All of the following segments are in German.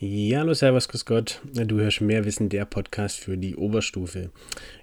Ja, hallo, servus, grüß Gott. Du hörst mehr Wissen, der Podcast für die Oberstufe.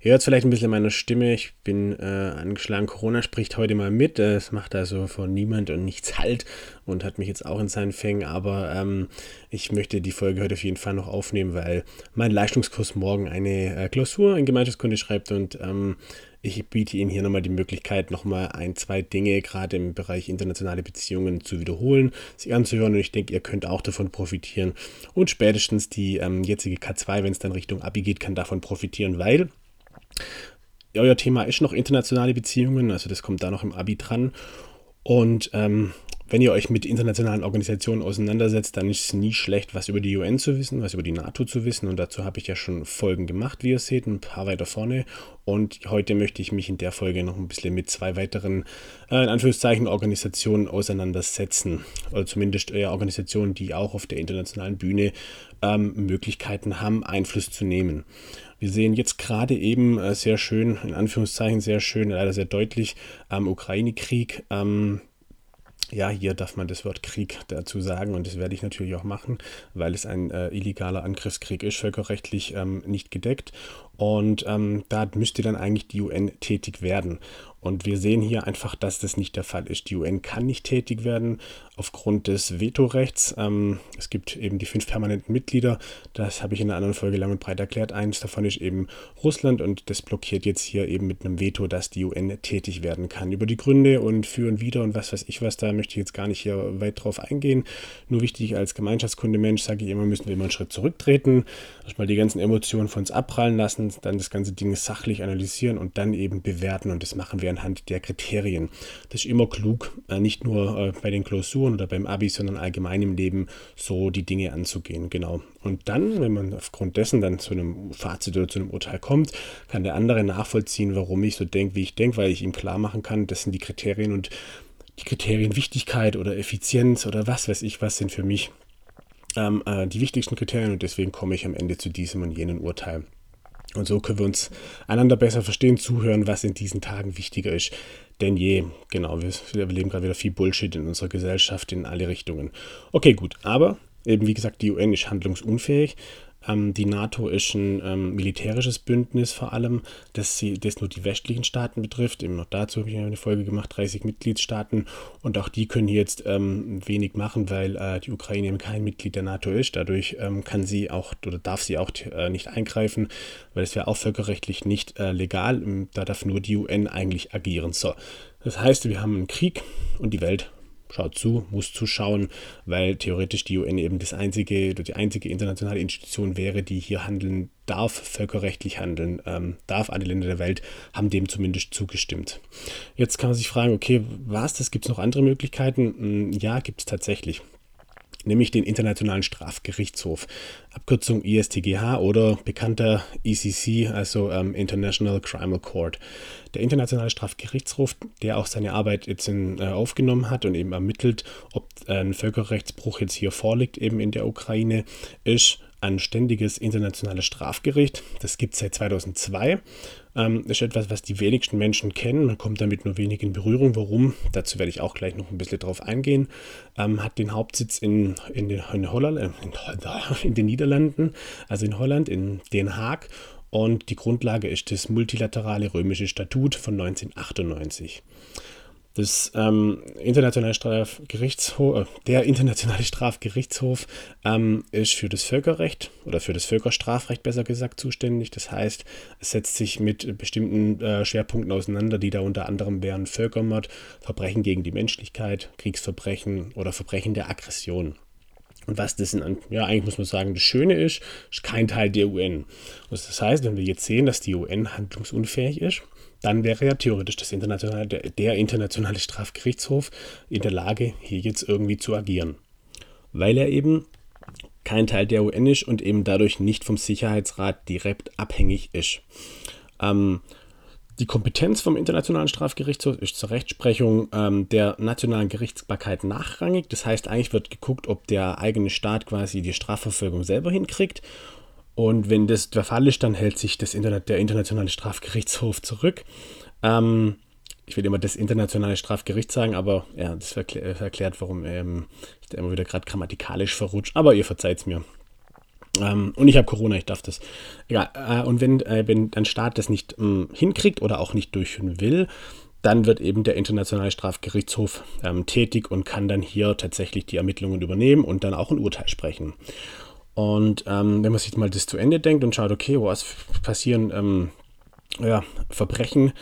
Ihr hört vielleicht ein bisschen meiner Stimme. Ich bin äh, angeschlagen. Corona spricht heute mal mit. Es macht also vor niemand und nichts Halt und hat mich jetzt auch in seinen Fängen. Aber ähm, ich möchte die Folge heute auf jeden Fall noch aufnehmen, weil mein Leistungskurs morgen eine äh, Klausur in Gemeinschaftskunde schreibt und ähm, ich biete Ihnen hier nochmal die Möglichkeit, nochmal ein, zwei Dinge gerade im Bereich internationale Beziehungen zu wiederholen, sich anzuhören und ich denke, ihr könnt auch davon profitieren. Und spätestens die ähm, jetzige K2, wenn es dann Richtung Abi geht, kann davon profitieren, weil euer Thema ist noch internationale Beziehungen, also das kommt da noch im Abi dran. Und ähm, wenn ihr euch mit internationalen Organisationen auseinandersetzt, dann ist es nie schlecht, was über die UN zu wissen, was über die NATO zu wissen. Und dazu habe ich ja schon Folgen gemacht, wie ihr seht, ein paar weiter vorne. Und heute möchte ich mich in der Folge noch ein bisschen mit zwei weiteren, äh, in Anführungszeichen, Organisationen auseinandersetzen. Oder zumindest äh, Organisationen, die auch auf der internationalen Bühne ähm, Möglichkeiten haben, Einfluss zu nehmen. Wir sehen jetzt gerade eben äh, sehr schön, in Anführungszeichen sehr schön, leider sehr deutlich, am Ukraine-Krieg. Ähm, ja, hier darf man das Wort Krieg dazu sagen und das werde ich natürlich auch machen, weil es ein äh, illegaler Angriffskrieg ist, völkerrechtlich ähm, nicht gedeckt. Und ähm, da müsste dann eigentlich die UN tätig werden. Und wir sehen hier einfach, dass das nicht der Fall ist. Die UN kann nicht tätig werden aufgrund des Vetorechts. Ähm, es gibt eben die fünf permanenten Mitglieder. Das habe ich in einer anderen Folge lang und breit erklärt. Eins davon ist eben Russland und das blockiert jetzt hier eben mit einem Veto, dass die UN tätig werden kann. Über die Gründe und für und wider und was weiß ich was, da möchte ich jetzt gar nicht hier weit drauf eingehen. Nur wichtig als Gemeinschaftskundemensch sage ich immer, müssen wir immer einen Schritt zurücktreten, erstmal die ganzen Emotionen von uns abprallen lassen, dann das ganze Ding sachlich analysieren und dann eben bewerten. Und das machen wir anhand der Kriterien. Das ist immer klug, äh, nicht nur äh, bei den Klausuren oder beim Abi, sondern allgemein im Leben so die Dinge anzugehen. Genau. Und dann, wenn man aufgrund dessen dann zu einem Fazit oder zu einem Urteil kommt, kann der andere nachvollziehen, warum ich so denke, wie ich denke, weil ich ihm klar machen kann, das sind die Kriterien und die Kriterien Wichtigkeit oder Effizienz oder was weiß ich, was sind für mich ähm, äh, die wichtigsten Kriterien und deswegen komme ich am Ende zu diesem und jenem Urteil. Und so können wir uns einander besser verstehen, zuhören, was in diesen Tagen wichtiger ist denn je. Genau, wir, wir erleben gerade wieder viel Bullshit in unserer Gesellschaft in alle Richtungen. Okay, gut, aber eben wie gesagt, die UN ist handlungsunfähig. Ähm, die NATO ist ein ähm, militärisches Bündnis vor allem, das, sie, das nur die westlichen Staaten betrifft. Eben noch dazu habe ich eine Folge gemacht, 30 Mitgliedstaaten. Und auch die können jetzt ähm, wenig machen, weil äh, die Ukraine eben kein Mitglied der NATO ist. Dadurch kann sie auch oder darf sie auch äh, nicht eingreifen, weil es wäre auch völkerrechtlich nicht äh, legal. Da darf nur die UN eigentlich agieren. So. Das heißt, wir haben einen Krieg und die Welt schaut zu, muss zuschauen, weil theoretisch die UN eben das einzige, die einzige internationale Institution wäre, die hier handeln darf, völkerrechtlich handeln ähm, darf. Alle Länder der Welt haben dem zumindest zugestimmt. Jetzt kann man sich fragen, okay, was, das gibt es noch andere Möglichkeiten? Hm, ja, gibt es tatsächlich nämlich den Internationalen Strafgerichtshof, Abkürzung ISTGH oder bekannter ECC, also ähm, International Criminal Court. Der Internationale Strafgerichtshof, der auch seine Arbeit jetzt in, äh, aufgenommen hat und eben ermittelt, ob ein Völkerrechtsbruch jetzt hier vorliegt, eben in der Ukraine, ist ein ständiges internationales Strafgericht. Das gibt es seit 2002. Ähm, ist etwas, was die wenigsten Menschen kennen. Man kommt damit nur wenig in Berührung. Warum? Dazu werde ich auch gleich noch ein bisschen drauf eingehen. Ähm, hat den Hauptsitz in, in, den, in, Holland, äh, in, in den Niederlanden, also in Holland, in Den Haag. Und die Grundlage ist das multilaterale römische Statut von 1998. Das ähm, internationale Strafgerichtshof, äh, der internationale Strafgerichtshof ähm, ist für das Völkerrecht oder für das Völkerstrafrecht besser gesagt zuständig. Das heißt, es setzt sich mit bestimmten äh, Schwerpunkten auseinander, die da unter anderem wären Völkermord, Verbrechen gegen die Menschlichkeit, Kriegsverbrechen oder Verbrechen der Aggression. Und was das in, ja, eigentlich muss man sagen, das Schöne ist, ist kein Teil der UN. Also das heißt, wenn wir jetzt sehen, dass die UN handlungsunfähig ist, dann wäre ja theoretisch das internationale, der, der internationale Strafgerichtshof in der Lage, hier jetzt irgendwie zu agieren. Weil er eben kein Teil der UN ist und eben dadurch nicht vom Sicherheitsrat direkt abhängig ist. Ähm, die Kompetenz vom Internationalen Strafgerichtshof ist zur Rechtsprechung ähm, der nationalen Gerichtsbarkeit nachrangig. Das heißt, eigentlich wird geguckt, ob der eigene Staat quasi die Strafverfolgung selber hinkriegt und wenn das der Fall ist, dann hält sich das Internet, der Internationale Strafgerichtshof zurück. Ähm, ich will immer das Internationale Strafgericht sagen, aber ja, das verklä erklärt, warum ähm, ich da immer wieder gerade grammatikalisch verrutscht. Aber ihr verzeiht es mir. Ähm, und ich habe Corona, ich darf das. Ja, äh, und wenn, äh, wenn ein Staat das nicht ähm, hinkriegt oder auch nicht durchführen will, dann wird eben der Internationale Strafgerichtshof ähm, tätig und kann dann hier tatsächlich die Ermittlungen übernehmen und dann auch ein Urteil sprechen. Und ähm, wenn man sich mal das zu Ende denkt und schaut, okay, was passieren ähm, ja, Verbrechen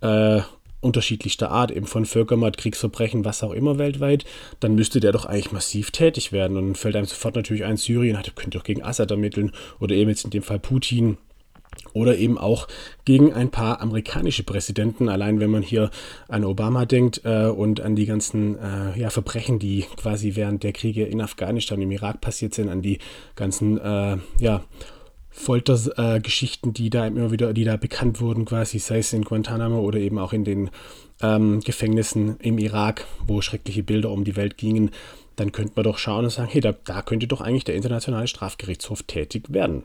äh, unterschiedlichster Art, eben von Völkermord, Kriegsverbrechen, was auch immer weltweit, dann müsste der doch eigentlich massiv tätig werden. Und dann fällt einem sofort natürlich ein, Syrien hat, könnte doch gegen Assad ermitteln oder eben jetzt in dem Fall Putin oder eben auch gegen ein paar amerikanische Präsidenten. Allein wenn man hier an Obama denkt äh, und an die ganzen äh, ja, Verbrechen, die quasi während der Kriege in Afghanistan, im Irak passiert sind, an die ganzen äh, ja, Foltergeschichten, die da immer wieder, die da bekannt wurden, quasi, sei es in Guantanamo oder eben auch in den ähm, Gefängnissen im Irak, wo schreckliche Bilder um die Welt gingen, dann könnte man doch schauen und sagen, hey, da, da könnte doch eigentlich der Internationale Strafgerichtshof tätig werden.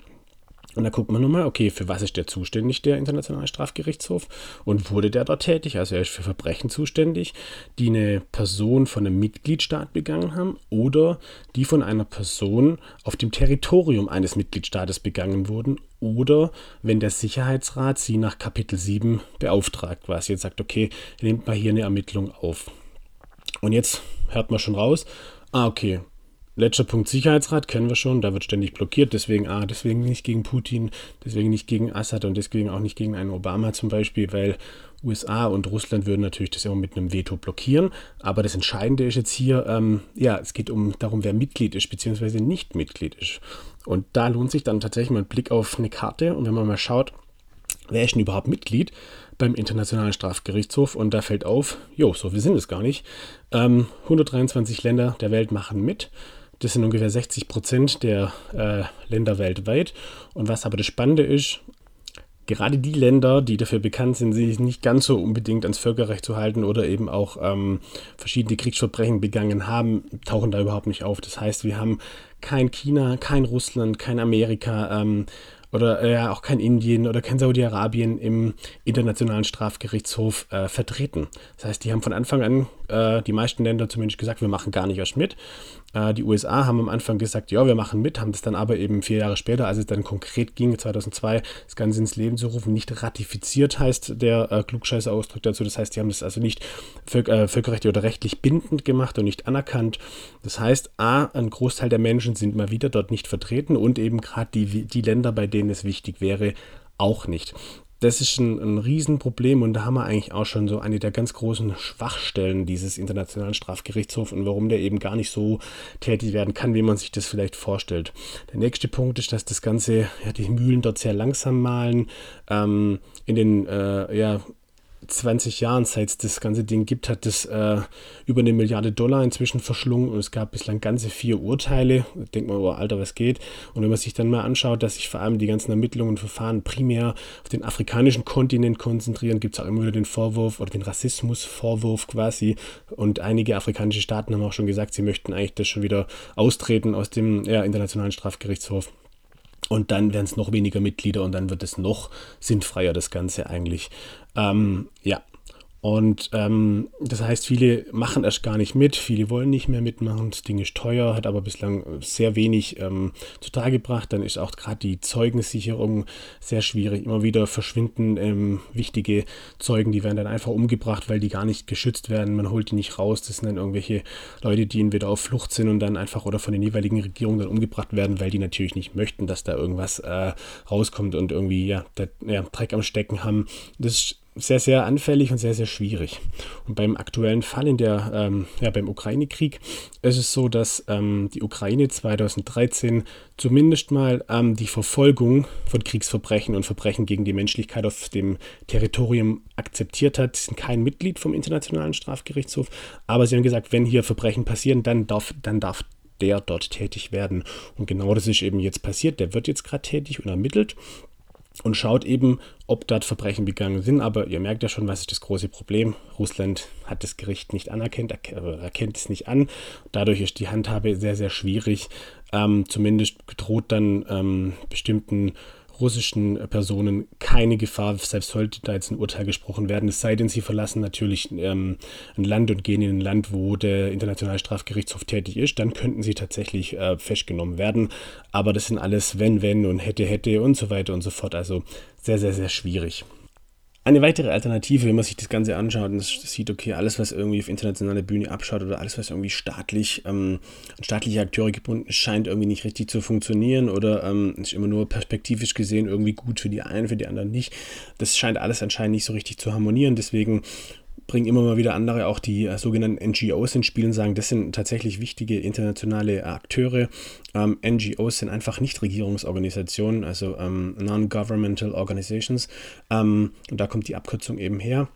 Und da guckt man nochmal, okay, für was ist der zuständig, der Internationale Strafgerichtshof? Und wurde der dort tätig? Also er ist für Verbrechen zuständig, die eine Person von einem Mitgliedstaat begangen haben oder die von einer Person auf dem Territorium eines Mitgliedstaates begangen wurden oder wenn der Sicherheitsrat sie nach Kapitel 7 beauftragt, quasi jetzt sagt, okay, nehmt mal hier eine Ermittlung auf. Und jetzt hört man schon raus, ah, okay, Letzter Punkt Sicherheitsrat kennen wir schon, da wird ständig blockiert, deswegen ah, deswegen nicht gegen Putin, deswegen nicht gegen Assad und deswegen auch nicht gegen einen Obama zum Beispiel, weil USA und Russland würden natürlich das immer mit einem Veto blockieren. Aber das Entscheidende ist jetzt hier, ähm, ja, es geht um darum, wer Mitglied ist, beziehungsweise nicht Mitglied ist. Und da lohnt sich dann tatsächlich mal ein Blick auf eine Karte und wenn man mal schaut, wer ist denn überhaupt Mitglied beim Internationalen Strafgerichtshof? Und da fällt auf, jo, so wir sind es gar nicht. Ähm, 123 Länder der Welt machen mit. Das sind ungefähr 60 Prozent der äh, Länder weltweit. Und was aber das Spannende ist, gerade die Länder, die dafür bekannt sind, sich nicht ganz so unbedingt ans Völkerrecht zu halten oder eben auch ähm, verschiedene Kriegsverbrechen begangen haben, tauchen da überhaupt nicht auf. Das heißt, wir haben kein China, kein Russland, kein Amerika, ähm, oder äh, auch kein Indien oder kein Saudi-Arabien im Internationalen Strafgerichtshof äh, vertreten. Das heißt, die haben von Anfang an, äh, die meisten Länder zumindest gesagt, wir machen gar nicht erst mit. Äh, die USA haben am Anfang gesagt, ja, wir machen mit, haben das dann aber eben vier Jahre später, als es dann konkret ging, 2002, das Ganze ins Leben zu rufen, nicht ratifiziert, heißt der äh, klugscheißer Ausdruck dazu. Das heißt, die haben das also nicht völk äh, völkerrechtlich oder rechtlich bindend gemacht und nicht anerkannt. Das heißt, A, ein Großteil der Menschen sind mal wieder dort nicht vertreten und eben gerade die, die Länder, bei denen es wichtig wäre, auch nicht das ist ein, ein Riesenproblem und da haben wir eigentlich auch schon so eine der ganz großen Schwachstellen dieses Internationalen Strafgerichtshofs und warum der eben gar nicht so tätig werden kann, wie man sich das vielleicht vorstellt. Der nächste Punkt ist, dass das Ganze, ja, die Mühlen dort sehr langsam malen. Ähm, in den äh, ja, 20 Jahren, seit es das ganze Ding gibt, hat das äh, über eine Milliarde Dollar inzwischen verschlungen und es gab bislang ganze vier Urteile. Da denkt man, oh Alter, was geht? Und wenn man sich dann mal anschaut, dass sich vor allem die ganzen Ermittlungen und Verfahren primär auf den afrikanischen Kontinent konzentrieren, gibt es auch immer wieder den Vorwurf oder den Rassismusvorwurf quasi. Und einige afrikanische Staaten haben auch schon gesagt, sie möchten eigentlich das schon wieder austreten aus dem ja, Internationalen Strafgerichtshof. Und dann werden es noch weniger Mitglieder und dann wird es noch sinnfreier, das Ganze eigentlich. Ähm, ja, und ähm, das heißt, viele machen erst gar nicht mit, viele wollen nicht mehr mitmachen. Das Ding ist teuer, hat aber bislang sehr wenig ähm, zutage gebracht. Dann ist auch gerade die Zeugensicherung sehr schwierig. Immer wieder verschwinden ähm, wichtige Zeugen, die werden dann einfach umgebracht, weil die gar nicht geschützt werden. Man holt die nicht raus. Das sind dann irgendwelche Leute, die entweder auf Flucht sind und dann einfach oder von den jeweiligen Regierungen dann umgebracht werden, weil die natürlich nicht möchten, dass da irgendwas äh, rauskommt und irgendwie ja, der, ja, Dreck am Stecken haben. Das ist sehr, sehr anfällig und sehr, sehr schwierig. Und beim aktuellen Fall in der, ähm, ja, beim Ukraine-Krieg ist es so, dass ähm, die Ukraine 2013 zumindest mal ähm, die Verfolgung von Kriegsverbrechen und Verbrechen gegen die Menschlichkeit auf dem Territorium akzeptiert hat. Sie sind kein Mitglied vom Internationalen Strafgerichtshof, aber sie haben gesagt, wenn hier Verbrechen passieren, dann darf, dann darf der dort tätig werden. Und genau das ist eben jetzt passiert. Der wird jetzt gerade tätig und ermittelt und schaut eben, ob dort Verbrechen begangen sind. Aber ihr merkt ja schon, was ist das große Problem. Russland hat das Gericht nicht anerkannt, erkennt es nicht an. Dadurch ist die Handhabe sehr, sehr schwierig. Ähm, zumindest droht dann ähm, bestimmten russischen Personen keine Gefahr, selbst sollte da jetzt ein Urteil gesprochen werden, es sei denn, sie verlassen natürlich ähm, ein Land und gehen in ein Land, wo der Internationale Strafgerichtshof tätig ist, dann könnten sie tatsächlich äh, festgenommen werden. Aber das sind alles wenn, wenn und hätte, hätte und so weiter und so fort. Also sehr, sehr, sehr schwierig. Eine weitere Alternative, wenn man sich das Ganze anschaut und sieht, okay, alles, was irgendwie auf internationaler Bühne abschaut oder alles, was irgendwie staatlich, ähm, staatliche Akteure gebunden ist, scheint irgendwie nicht richtig zu funktionieren oder ähm, ist immer nur perspektivisch gesehen irgendwie gut für die einen, für die anderen nicht. Das scheint alles anscheinend nicht so richtig zu harmonieren. Deswegen bringen immer mal wieder andere auch die äh, sogenannten NGOs ins Spiel und sagen, das sind tatsächlich wichtige internationale Akteure. Ähm, NGOs sind einfach Nichtregierungsorganisationen, also ähm, Non-Governmental Organizations. Ähm, und da kommt die Abkürzung eben her.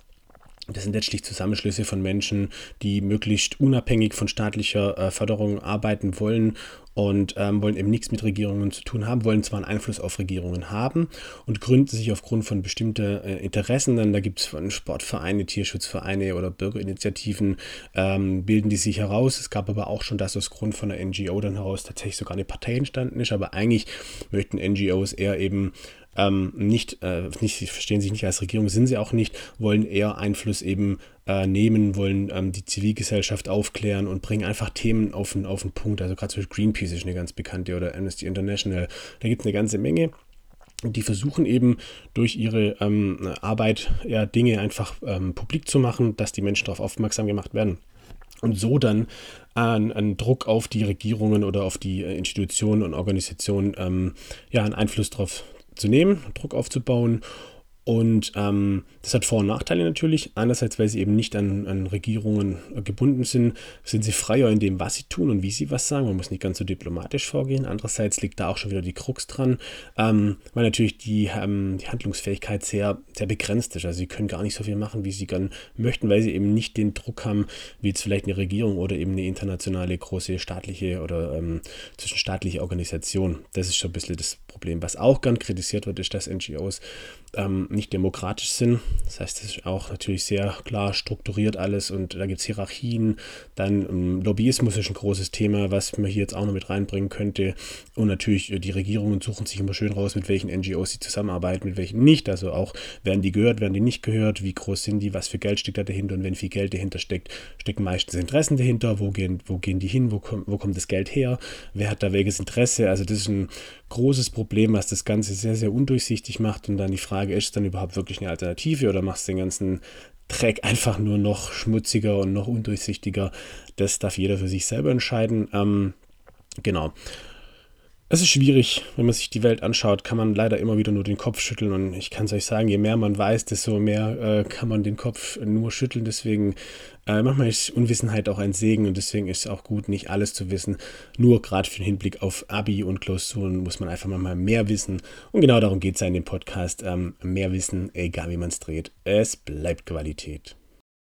Das sind letztlich Zusammenschlüsse von Menschen, die möglichst unabhängig von staatlicher äh, Förderung arbeiten wollen und ähm, wollen eben nichts mit Regierungen zu tun haben, wollen zwar einen Einfluss auf Regierungen haben und gründen sich aufgrund von bestimmten äh, Interessen, dann da gibt es von Sportvereine, Tierschutzvereine oder Bürgerinitiativen, ähm, bilden die sich heraus. Es gab aber auch schon, dass aus Grund von der NGO dann heraus tatsächlich sogar eine Partei entstanden ist, aber eigentlich möchten NGOs eher eben ähm, nicht, äh, nicht, sie verstehen sich nicht als Regierung, sind sie auch nicht, wollen eher Einfluss eben äh, nehmen, wollen ähm, die Zivilgesellschaft aufklären und bringen einfach Themen auf den, auf den Punkt. Also gerade zum Beispiel Greenpeace ist eine ganz bekannte oder Amnesty International. Da gibt es eine ganze Menge. Die versuchen eben durch ihre ähm, Arbeit ja, Dinge einfach ähm, publik zu machen, dass die Menschen darauf aufmerksam gemacht werden und so dann einen, einen, Druck auf die Regierungen oder auf die äh, Institutionen und Organisationen ähm, ja einen Einfluss darauf zu nehmen, Druck aufzubauen und ähm, das hat Vor- und Nachteile natürlich. Einerseits, weil sie eben nicht an, an, Regierungen gebunden sind, sind sie freier in dem, was sie tun und wie sie was sagen. Man muss nicht ganz so diplomatisch vorgehen. Andererseits liegt da auch schon wieder die Krux dran, ähm, weil natürlich die, ähm, die Handlungsfähigkeit sehr, sehr begrenzt ist. Also sie können gar nicht so viel machen, wie sie gerne möchten, weil sie eben nicht den Druck haben, wie jetzt vielleicht eine Regierung oder eben eine internationale große staatliche oder ähm, zwischenstaatliche Organisation. Das ist so ein bisschen das Problem. Was auch gern kritisiert wird, ist, dass NGOs ähm, nicht demokratisch sind. Das heißt, es ist auch natürlich sehr klar strukturiert alles und da gibt es Hierarchien. Dann ähm, Lobbyismus ist ein großes Thema, was man hier jetzt auch noch mit reinbringen könnte. Und natürlich äh, die Regierungen suchen sich immer schön raus, mit welchen NGOs sie zusammenarbeiten, mit welchen nicht. Also auch, werden die gehört, werden die nicht gehört, wie groß sind die, was für Geld steckt da dahinter und wenn viel Geld dahinter steckt, stecken meistens Interessen dahinter. Wo gehen, wo gehen die hin? Wo, wo kommt das Geld her? Wer hat da welches Interesse? Also das ist ein großes Problem, was das Ganze sehr, sehr undurchsichtig macht. Und dann die Frage, ist dann überhaupt wirklich eine Alternative oder machst den ganzen Dreck einfach nur noch schmutziger und noch undurchsichtiger? Das darf jeder für sich selber entscheiden. Ähm, genau. Es ist schwierig, wenn man sich die Welt anschaut, kann man leider immer wieder nur den Kopf schütteln. Und ich kann es euch sagen, je mehr man weiß, desto mehr äh, kann man den Kopf nur schütteln. Deswegen, äh, manchmal ist Unwissenheit auch ein Segen und deswegen ist es auch gut, nicht alles zu wissen. Nur gerade für den Hinblick auf Abi und Klausuren muss man einfach mal mehr wissen. Und genau darum geht es ja in dem Podcast. Ähm, mehr Wissen, egal wie man es dreht. Es bleibt Qualität.